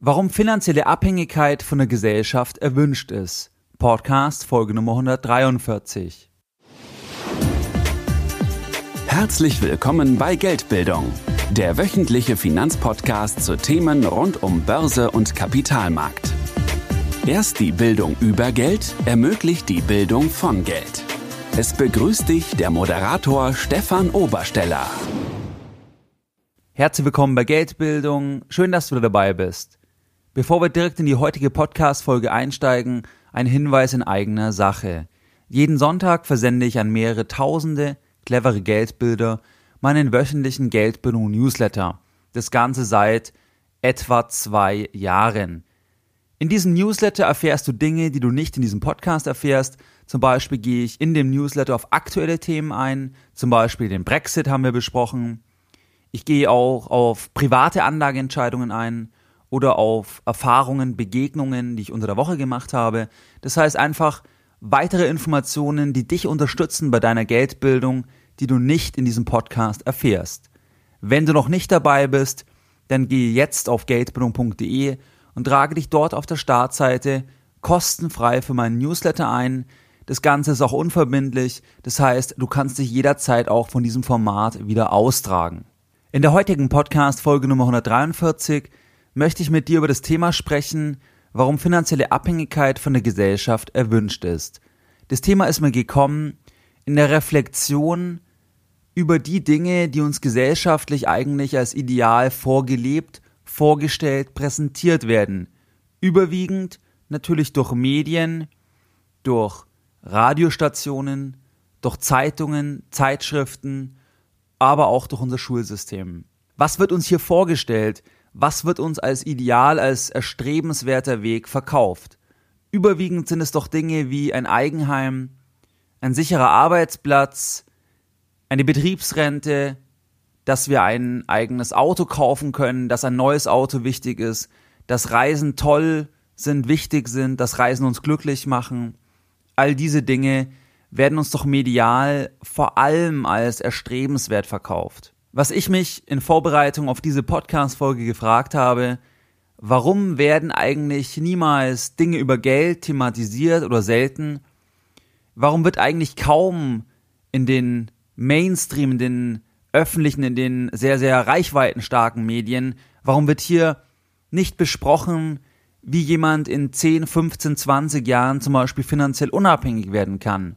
Warum finanzielle Abhängigkeit von der Gesellschaft erwünscht ist. Podcast Folge Nummer 143. Herzlich willkommen bei Geldbildung, der wöchentliche Finanzpodcast zu Themen rund um Börse und Kapitalmarkt. Erst die Bildung über Geld ermöglicht die Bildung von Geld. Es begrüßt dich der Moderator Stefan Obersteller. Herzlich willkommen bei Geldbildung. Schön, dass du dabei bist. Bevor wir direkt in die heutige Podcast-Folge einsteigen, ein Hinweis in eigener Sache. Jeden Sonntag versende ich an mehrere tausende clevere Geldbilder meinen wöchentlichen Geldbildung Newsletter. Das Ganze seit etwa zwei Jahren. In diesem Newsletter erfährst du Dinge, die du nicht in diesem Podcast erfährst. Zum Beispiel gehe ich in dem Newsletter auf aktuelle Themen ein. Zum Beispiel den Brexit haben wir besprochen. Ich gehe auch auf private Anlageentscheidungen ein oder auf Erfahrungen, Begegnungen, die ich unter der Woche gemacht habe. Das heißt einfach weitere Informationen, die dich unterstützen bei deiner Geldbildung, die du nicht in diesem Podcast erfährst. Wenn du noch nicht dabei bist, dann gehe jetzt auf geldbildung.de und trage dich dort auf der Startseite kostenfrei für meinen Newsletter ein. Das Ganze ist auch unverbindlich, das heißt, du kannst dich jederzeit auch von diesem Format wieder austragen. In der heutigen Podcast Folge Nummer 143 möchte ich mit dir über das Thema sprechen, warum finanzielle Abhängigkeit von der Gesellschaft erwünscht ist. Das Thema ist mir gekommen in der Reflexion über die Dinge, die uns gesellschaftlich eigentlich als ideal vorgelebt, vorgestellt, präsentiert werden. Überwiegend natürlich durch Medien, durch Radiostationen, durch Zeitungen, Zeitschriften, aber auch durch unser Schulsystem. Was wird uns hier vorgestellt? Was wird uns als ideal, als erstrebenswerter Weg verkauft? Überwiegend sind es doch Dinge wie ein Eigenheim, ein sicherer Arbeitsplatz, eine Betriebsrente, dass wir ein eigenes Auto kaufen können, dass ein neues Auto wichtig ist, dass Reisen toll sind, wichtig sind, dass Reisen uns glücklich machen. All diese Dinge werden uns doch medial vor allem als erstrebenswert verkauft. Was ich mich in Vorbereitung auf diese Podcast-Folge gefragt habe, warum werden eigentlich niemals Dinge über Geld thematisiert oder selten? Warum wird eigentlich kaum in den Mainstream, in den öffentlichen, in den sehr, sehr reichweitenstarken Medien, warum wird hier nicht besprochen, wie jemand in 10, 15, 20 Jahren zum Beispiel finanziell unabhängig werden kann?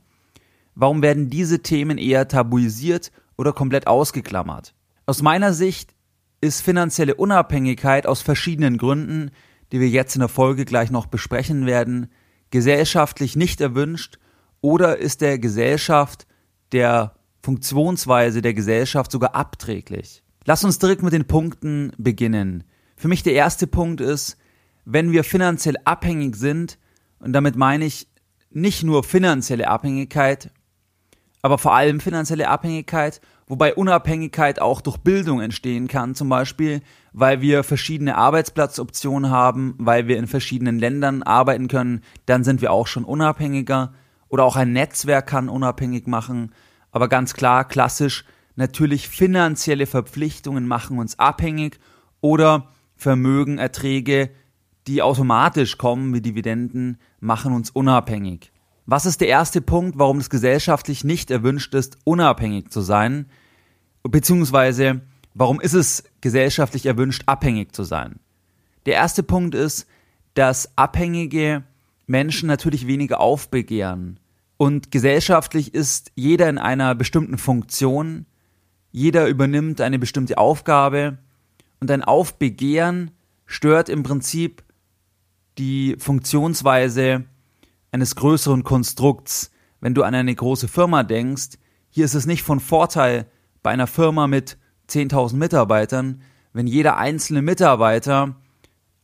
Warum werden diese Themen eher tabuisiert oder komplett ausgeklammert. Aus meiner Sicht ist finanzielle Unabhängigkeit aus verschiedenen Gründen, die wir jetzt in der Folge gleich noch besprechen werden, gesellschaftlich nicht erwünscht oder ist der Gesellschaft, der Funktionsweise der Gesellschaft sogar abträglich. Lass uns direkt mit den Punkten beginnen. Für mich der erste Punkt ist, wenn wir finanziell abhängig sind, und damit meine ich nicht nur finanzielle Abhängigkeit, aber vor allem finanzielle Abhängigkeit, wobei Unabhängigkeit auch durch Bildung entstehen kann, zum Beispiel, weil wir verschiedene Arbeitsplatzoptionen haben, weil wir in verschiedenen Ländern arbeiten können, dann sind wir auch schon unabhängiger. Oder auch ein Netzwerk kann unabhängig machen, aber ganz klar, klassisch, natürlich finanzielle Verpflichtungen machen uns abhängig. Oder Vermögen, Erträge, die automatisch kommen wie Dividenden, machen uns unabhängig. Was ist der erste Punkt, warum es gesellschaftlich nicht erwünscht ist, unabhängig zu sein? Beziehungsweise, warum ist es gesellschaftlich erwünscht, abhängig zu sein? Der erste Punkt ist, dass abhängige Menschen natürlich weniger aufbegehren. Und gesellschaftlich ist jeder in einer bestimmten Funktion, jeder übernimmt eine bestimmte Aufgabe und ein Aufbegehren stört im Prinzip die Funktionsweise eines größeren Konstrukts. Wenn du an eine große Firma denkst, hier ist es nicht von Vorteil bei einer Firma mit 10.000 Mitarbeitern, wenn jeder einzelne Mitarbeiter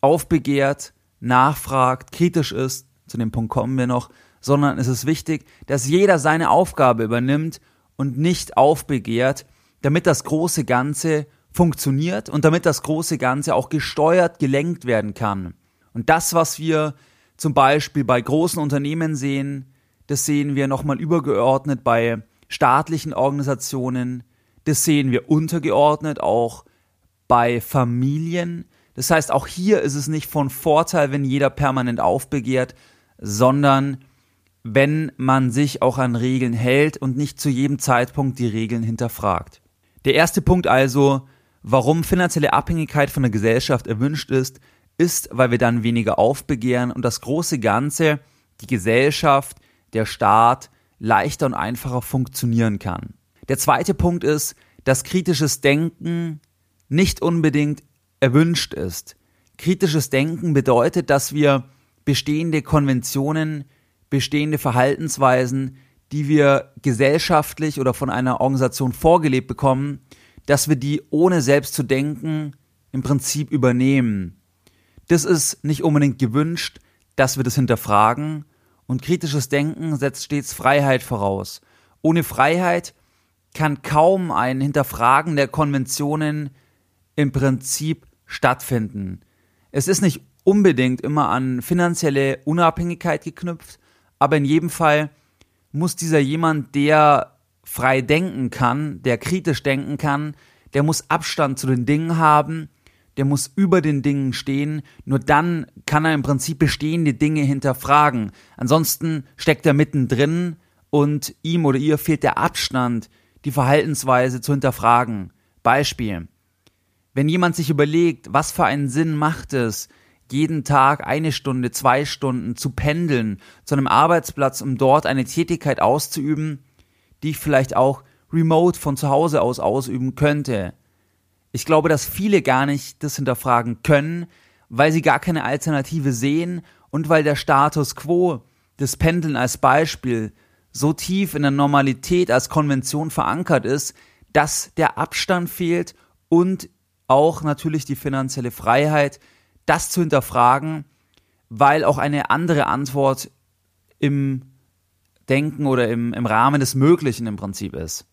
aufbegehrt, nachfragt, kritisch ist, zu dem Punkt kommen wir noch, sondern es ist wichtig, dass jeder seine Aufgabe übernimmt und nicht aufbegehrt, damit das große Ganze funktioniert und damit das große Ganze auch gesteuert, gelenkt werden kann. Und das, was wir zum Beispiel bei großen Unternehmen sehen, das sehen wir nochmal übergeordnet bei staatlichen Organisationen, das sehen wir untergeordnet auch bei Familien, Das heißt, auch hier ist es nicht von Vorteil, wenn jeder permanent aufbegehrt, sondern wenn man sich auch an Regeln hält und nicht zu jedem Zeitpunkt die Regeln hinterfragt. Der erste Punkt also, warum finanzielle Abhängigkeit von der Gesellschaft erwünscht ist, ist, weil wir dann weniger aufbegehren und das große Ganze, die Gesellschaft, der Staat leichter und einfacher funktionieren kann. Der zweite Punkt ist, dass kritisches Denken nicht unbedingt erwünscht ist. Kritisches Denken bedeutet, dass wir bestehende Konventionen, bestehende Verhaltensweisen, die wir gesellschaftlich oder von einer Organisation vorgelebt bekommen, dass wir die ohne selbst zu denken im Prinzip übernehmen. Das ist nicht unbedingt gewünscht, dass wir das hinterfragen und kritisches Denken setzt stets Freiheit voraus. Ohne Freiheit kann kaum ein Hinterfragen der Konventionen im Prinzip stattfinden. Es ist nicht unbedingt immer an finanzielle Unabhängigkeit geknüpft, aber in jedem Fall muss dieser jemand, der frei denken kann, der kritisch denken kann, der muss Abstand zu den Dingen haben, der muss über den Dingen stehen, nur dann kann er im Prinzip bestehende Dinge hinterfragen. Ansonsten steckt er mittendrin und ihm oder ihr fehlt der Abstand, die Verhaltensweise zu hinterfragen. Beispiel. Wenn jemand sich überlegt, was für einen Sinn macht es, jeden Tag eine Stunde, zwei Stunden zu pendeln zu einem Arbeitsplatz, um dort eine Tätigkeit auszuüben, die ich vielleicht auch remote von zu Hause aus ausüben könnte. Ich glaube, dass viele gar nicht das hinterfragen können, weil sie gar keine Alternative sehen und weil der Status quo, das Pendeln als Beispiel, so tief in der Normalität als Konvention verankert ist, dass der Abstand fehlt und auch natürlich die finanzielle Freiheit, das zu hinterfragen, weil auch eine andere Antwort im Denken oder im, im Rahmen des Möglichen im Prinzip ist.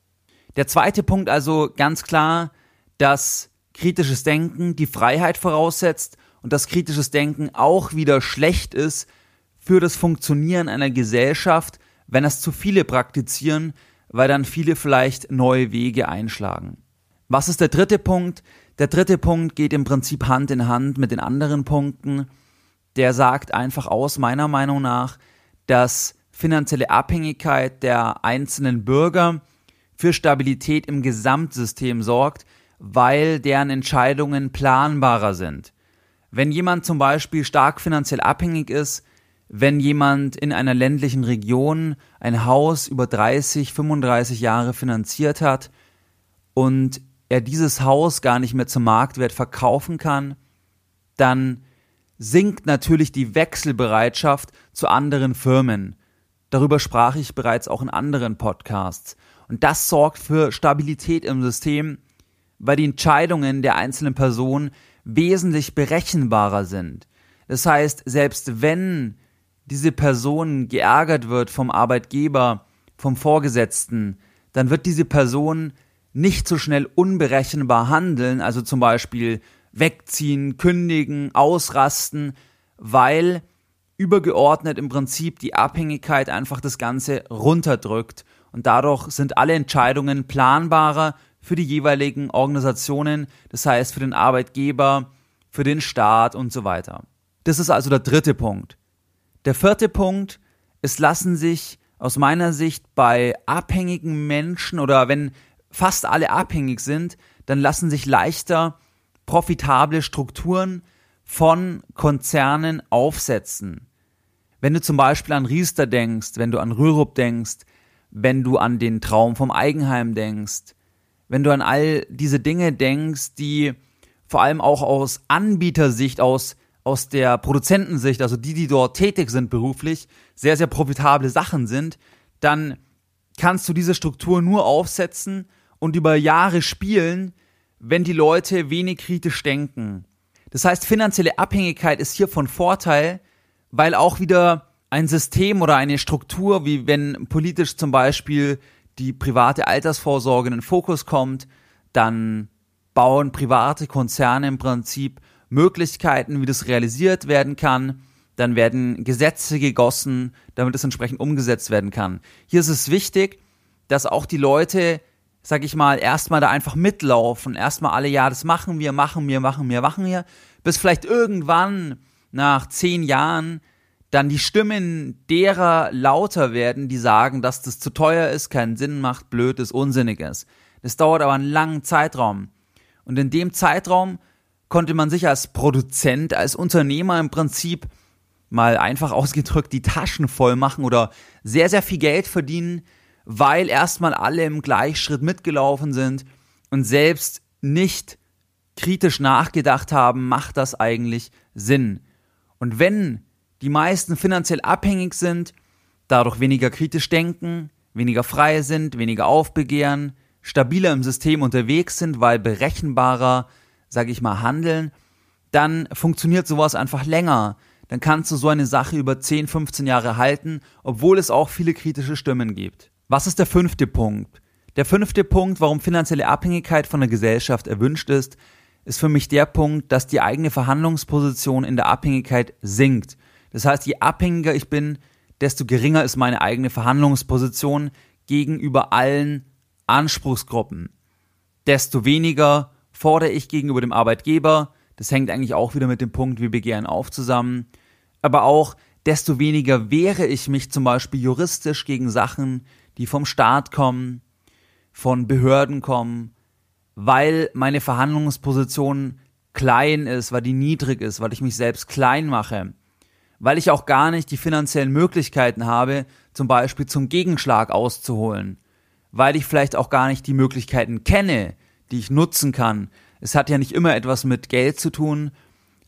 Der zweite Punkt also ganz klar, dass kritisches Denken die Freiheit voraussetzt und dass kritisches Denken auch wieder schlecht ist für das Funktionieren einer Gesellschaft, wenn es zu viele praktizieren, weil dann viele vielleicht neue Wege einschlagen. Was ist der dritte Punkt? Der dritte Punkt geht im Prinzip Hand in Hand mit den anderen Punkten. Der sagt einfach aus, meiner Meinung nach, dass finanzielle Abhängigkeit der einzelnen Bürger für Stabilität im Gesamtsystem sorgt, weil deren Entscheidungen planbarer sind. Wenn jemand zum Beispiel stark finanziell abhängig ist, wenn jemand in einer ländlichen Region ein Haus über 30, 35 Jahre finanziert hat und er dieses Haus gar nicht mehr zum Marktwert verkaufen kann, dann sinkt natürlich die Wechselbereitschaft zu anderen Firmen. Darüber sprach ich bereits auch in anderen Podcasts. Und das sorgt für Stabilität im System, weil die Entscheidungen der einzelnen Person wesentlich berechenbarer sind. Das heißt, selbst wenn diese Person geärgert wird vom Arbeitgeber, vom Vorgesetzten, dann wird diese Person nicht so schnell unberechenbar handeln, also zum Beispiel wegziehen, kündigen, ausrasten, weil übergeordnet im Prinzip die Abhängigkeit einfach das Ganze runterdrückt und dadurch sind alle Entscheidungen planbarer für die jeweiligen Organisationen, das heißt für den Arbeitgeber, für den Staat und so weiter. Das ist also der dritte Punkt. Der vierte Punkt, es lassen sich aus meiner Sicht bei abhängigen Menschen oder wenn fast alle abhängig sind, dann lassen sich leichter profitable Strukturen von Konzernen aufsetzen. Wenn du zum Beispiel an Riester denkst, wenn du an Rürup denkst, wenn du an den Traum vom Eigenheim denkst, wenn du an all diese Dinge denkst, die vor allem auch aus Anbietersicht, aus, aus der Produzentensicht, also die, die dort tätig sind beruflich, sehr, sehr profitable Sachen sind, dann kannst du diese Struktur nur aufsetzen, und über Jahre spielen, wenn die Leute wenig kritisch denken. Das heißt, finanzielle Abhängigkeit ist hier von Vorteil, weil auch wieder ein System oder eine Struktur, wie wenn politisch zum Beispiel die private Altersvorsorge in den Fokus kommt, dann bauen private Konzerne im Prinzip Möglichkeiten, wie das realisiert werden kann. Dann werden Gesetze gegossen, damit es entsprechend umgesetzt werden kann. Hier ist es wichtig, dass auch die Leute sag ich mal, erstmal da einfach mitlaufen, erstmal alle, ja, das machen wir, machen wir, machen wir, machen wir, bis vielleicht irgendwann nach zehn Jahren dann die Stimmen derer lauter werden, die sagen, dass das zu teuer ist, keinen Sinn macht, blöd ist, unsinnig ist. Das dauert aber einen langen Zeitraum. Und in dem Zeitraum konnte man sich als Produzent, als Unternehmer im Prinzip mal einfach ausgedrückt die Taschen voll machen oder sehr, sehr viel Geld verdienen, weil erstmal alle im Gleichschritt mitgelaufen sind und selbst nicht kritisch nachgedacht haben, macht das eigentlich Sinn? Und wenn die meisten finanziell abhängig sind, dadurch weniger kritisch denken, weniger frei sind, weniger aufbegehren, stabiler im System unterwegs sind, weil berechenbarer, sage ich mal, handeln, dann funktioniert sowas einfach länger. Dann kannst du so eine Sache über 10, 15 Jahre halten, obwohl es auch viele kritische Stimmen gibt. Was ist der fünfte Punkt? Der fünfte Punkt, warum finanzielle Abhängigkeit von der Gesellschaft erwünscht ist, ist für mich der Punkt, dass die eigene Verhandlungsposition in der Abhängigkeit sinkt. Das heißt, je abhängiger ich bin, desto geringer ist meine eigene Verhandlungsposition gegenüber allen Anspruchsgruppen. Desto weniger fordere ich gegenüber dem Arbeitgeber, das hängt eigentlich auch wieder mit dem Punkt, wir begehren auf zusammen, aber auch desto weniger wehre ich mich zum Beispiel juristisch gegen Sachen, die vom Staat kommen, von Behörden kommen, weil meine Verhandlungsposition klein ist, weil die niedrig ist, weil ich mich selbst klein mache weil ich auch gar nicht die finanziellen Möglichkeiten habe, zum Beispiel zum Gegenschlag auszuholen, weil ich vielleicht auch gar nicht die Möglichkeiten kenne, die ich nutzen kann. Es hat ja nicht immer etwas mit Geld zu tun,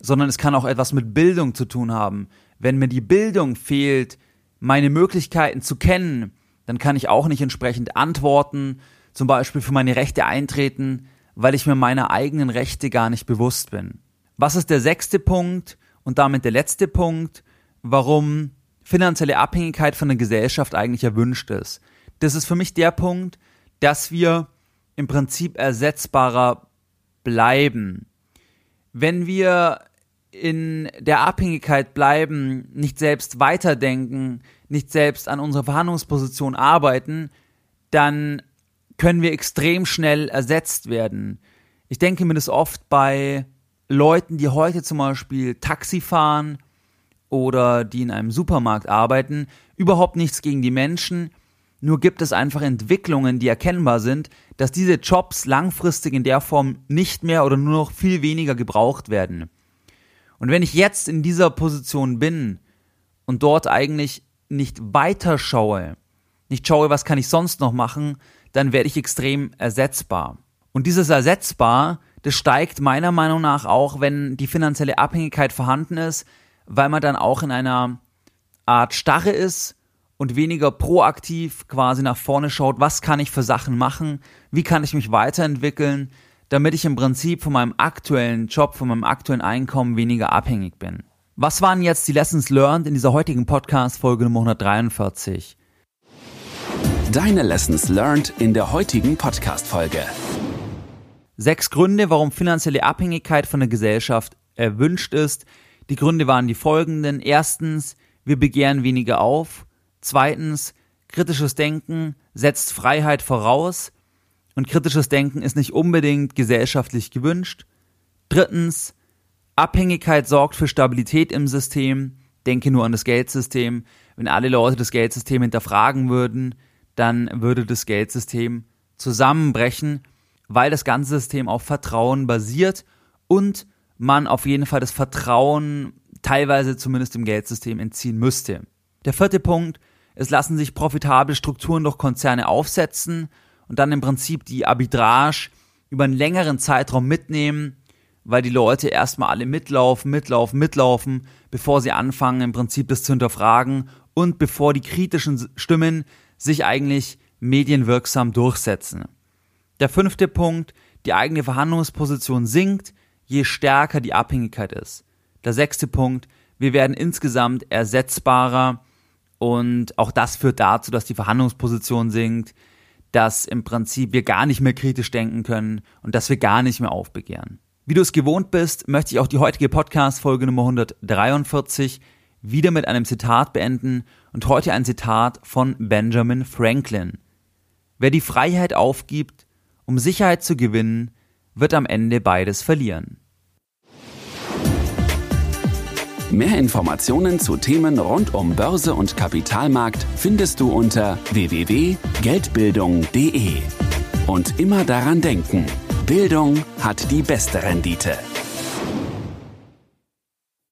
sondern es kann auch etwas mit Bildung zu tun haben. Wenn mir die Bildung fehlt, meine Möglichkeiten zu kennen, dann kann ich auch nicht entsprechend antworten, zum Beispiel für meine Rechte eintreten, weil ich mir meiner eigenen Rechte gar nicht bewusst bin. Was ist der sechste Punkt und damit der letzte Punkt? warum finanzielle Abhängigkeit von der Gesellschaft eigentlich erwünscht ist. Das ist für mich der Punkt, dass wir im Prinzip ersetzbarer bleiben. Wenn wir in der Abhängigkeit bleiben, nicht selbst weiterdenken, nicht selbst an unserer Verhandlungsposition arbeiten, dann können wir extrem schnell ersetzt werden. Ich denke mir das oft bei Leuten, die heute zum Beispiel Taxi fahren oder die in einem Supermarkt arbeiten, überhaupt nichts gegen die Menschen, nur gibt es einfach Entwicklungen, die erkennbar sind, dass diese Jobs langfristig in der Form nicht mehr oder nur noch viel weniger gebraucht werden. Und wenn ich jetzt in dieser Position bin und dort eigentlich nicht weiter schaue, nicht schaue, was kann ich sonst noch machen, dann werde ich extrem ersetzbar. Und dieses ersetzbar, das steigt meiner Meinung nach auch, wenn die finanzielle Abhängigkeit vorhanden ist, weil man dann auch in einer Art Starre ist und weniger proaktiv quasi nach vorne schaut, was kann ich für Sachen machen, wie kann ich mich weiterentwickeln, damit ich im Prinzip von meinem aktuellen Job, von meinem aktuellen Einkommen weniger abhängig bin. Was waren jetzt die Lessons learned in dieser heutigen Podcast-Folge Nummer 143? Deine Lessons learned in der heutigen Podcast-Folge. Sechs Gründe, warum finanzielle Abhängigkeit von der Gesellschaft erwünscht ist, die Gründe waren die folgenden. Erstens, wir begehren weniger auf. Zweitens, kritisches Denken setzt Freiheit voraus. Und kritisches Denken ist nicht unbedingt gesellschaftlich gewünscht. Drittens, Abhängigkeit sorgt für Stabilität im System. Denke nur an das Geldsystem. Wenn alle Leute das Geldsystem hinterfragen würden, dann würde das Geldsystem zusammenbrechen, weil das ganze System auf Vertrauen basiert und man auf jeden Fall das Vertrauen teilweise zumindest im Geldsystem entziehen müsste. Der vierte Punkt, es lassen sich profitable Strukturen durch Konzerne aufsetzen und dann im Prinzip die Arbitrage über einen längeren Zeitraum mitnehmen, weil die Leute erstmal alle mitlaufen, mitlaufen, mitlaufen, bevor sie anfangen im Prinzip das zu hinterfragen und bevor die kritischen Stimmen sich eigentlich medienwirksam durchsetzen. Der fünfte Punkt, die eigene Verhandlungsposition sinkt, je stärker die Abhängigkeit ist. Der sechste Punkt, wir werden insgesamt ersetzbarer und auch das führt dazu, dass die Verhandlungsposition sinkt, dass im Prinzip wir gar nicht mehr kritisch denken können und dass wir gar nicht mehr aufbegehren. Wie du es gewohnt bist, möchte ich auch die heutige Podcast-Folge Nummer 143 wieder mit einem Zitat beenden und heute ein Zitat von Benjamin Franklin. Wer die Freiheit aufgibt, Um Sicherheit zu gewinnen, wird am Ende beides verlieren. Mehr Informationen zu Themen rund um Börse und Kapitalmarkt findest du unter www.geldbildung.de. Und immer daran denken, Bildung hat die beste Rendite.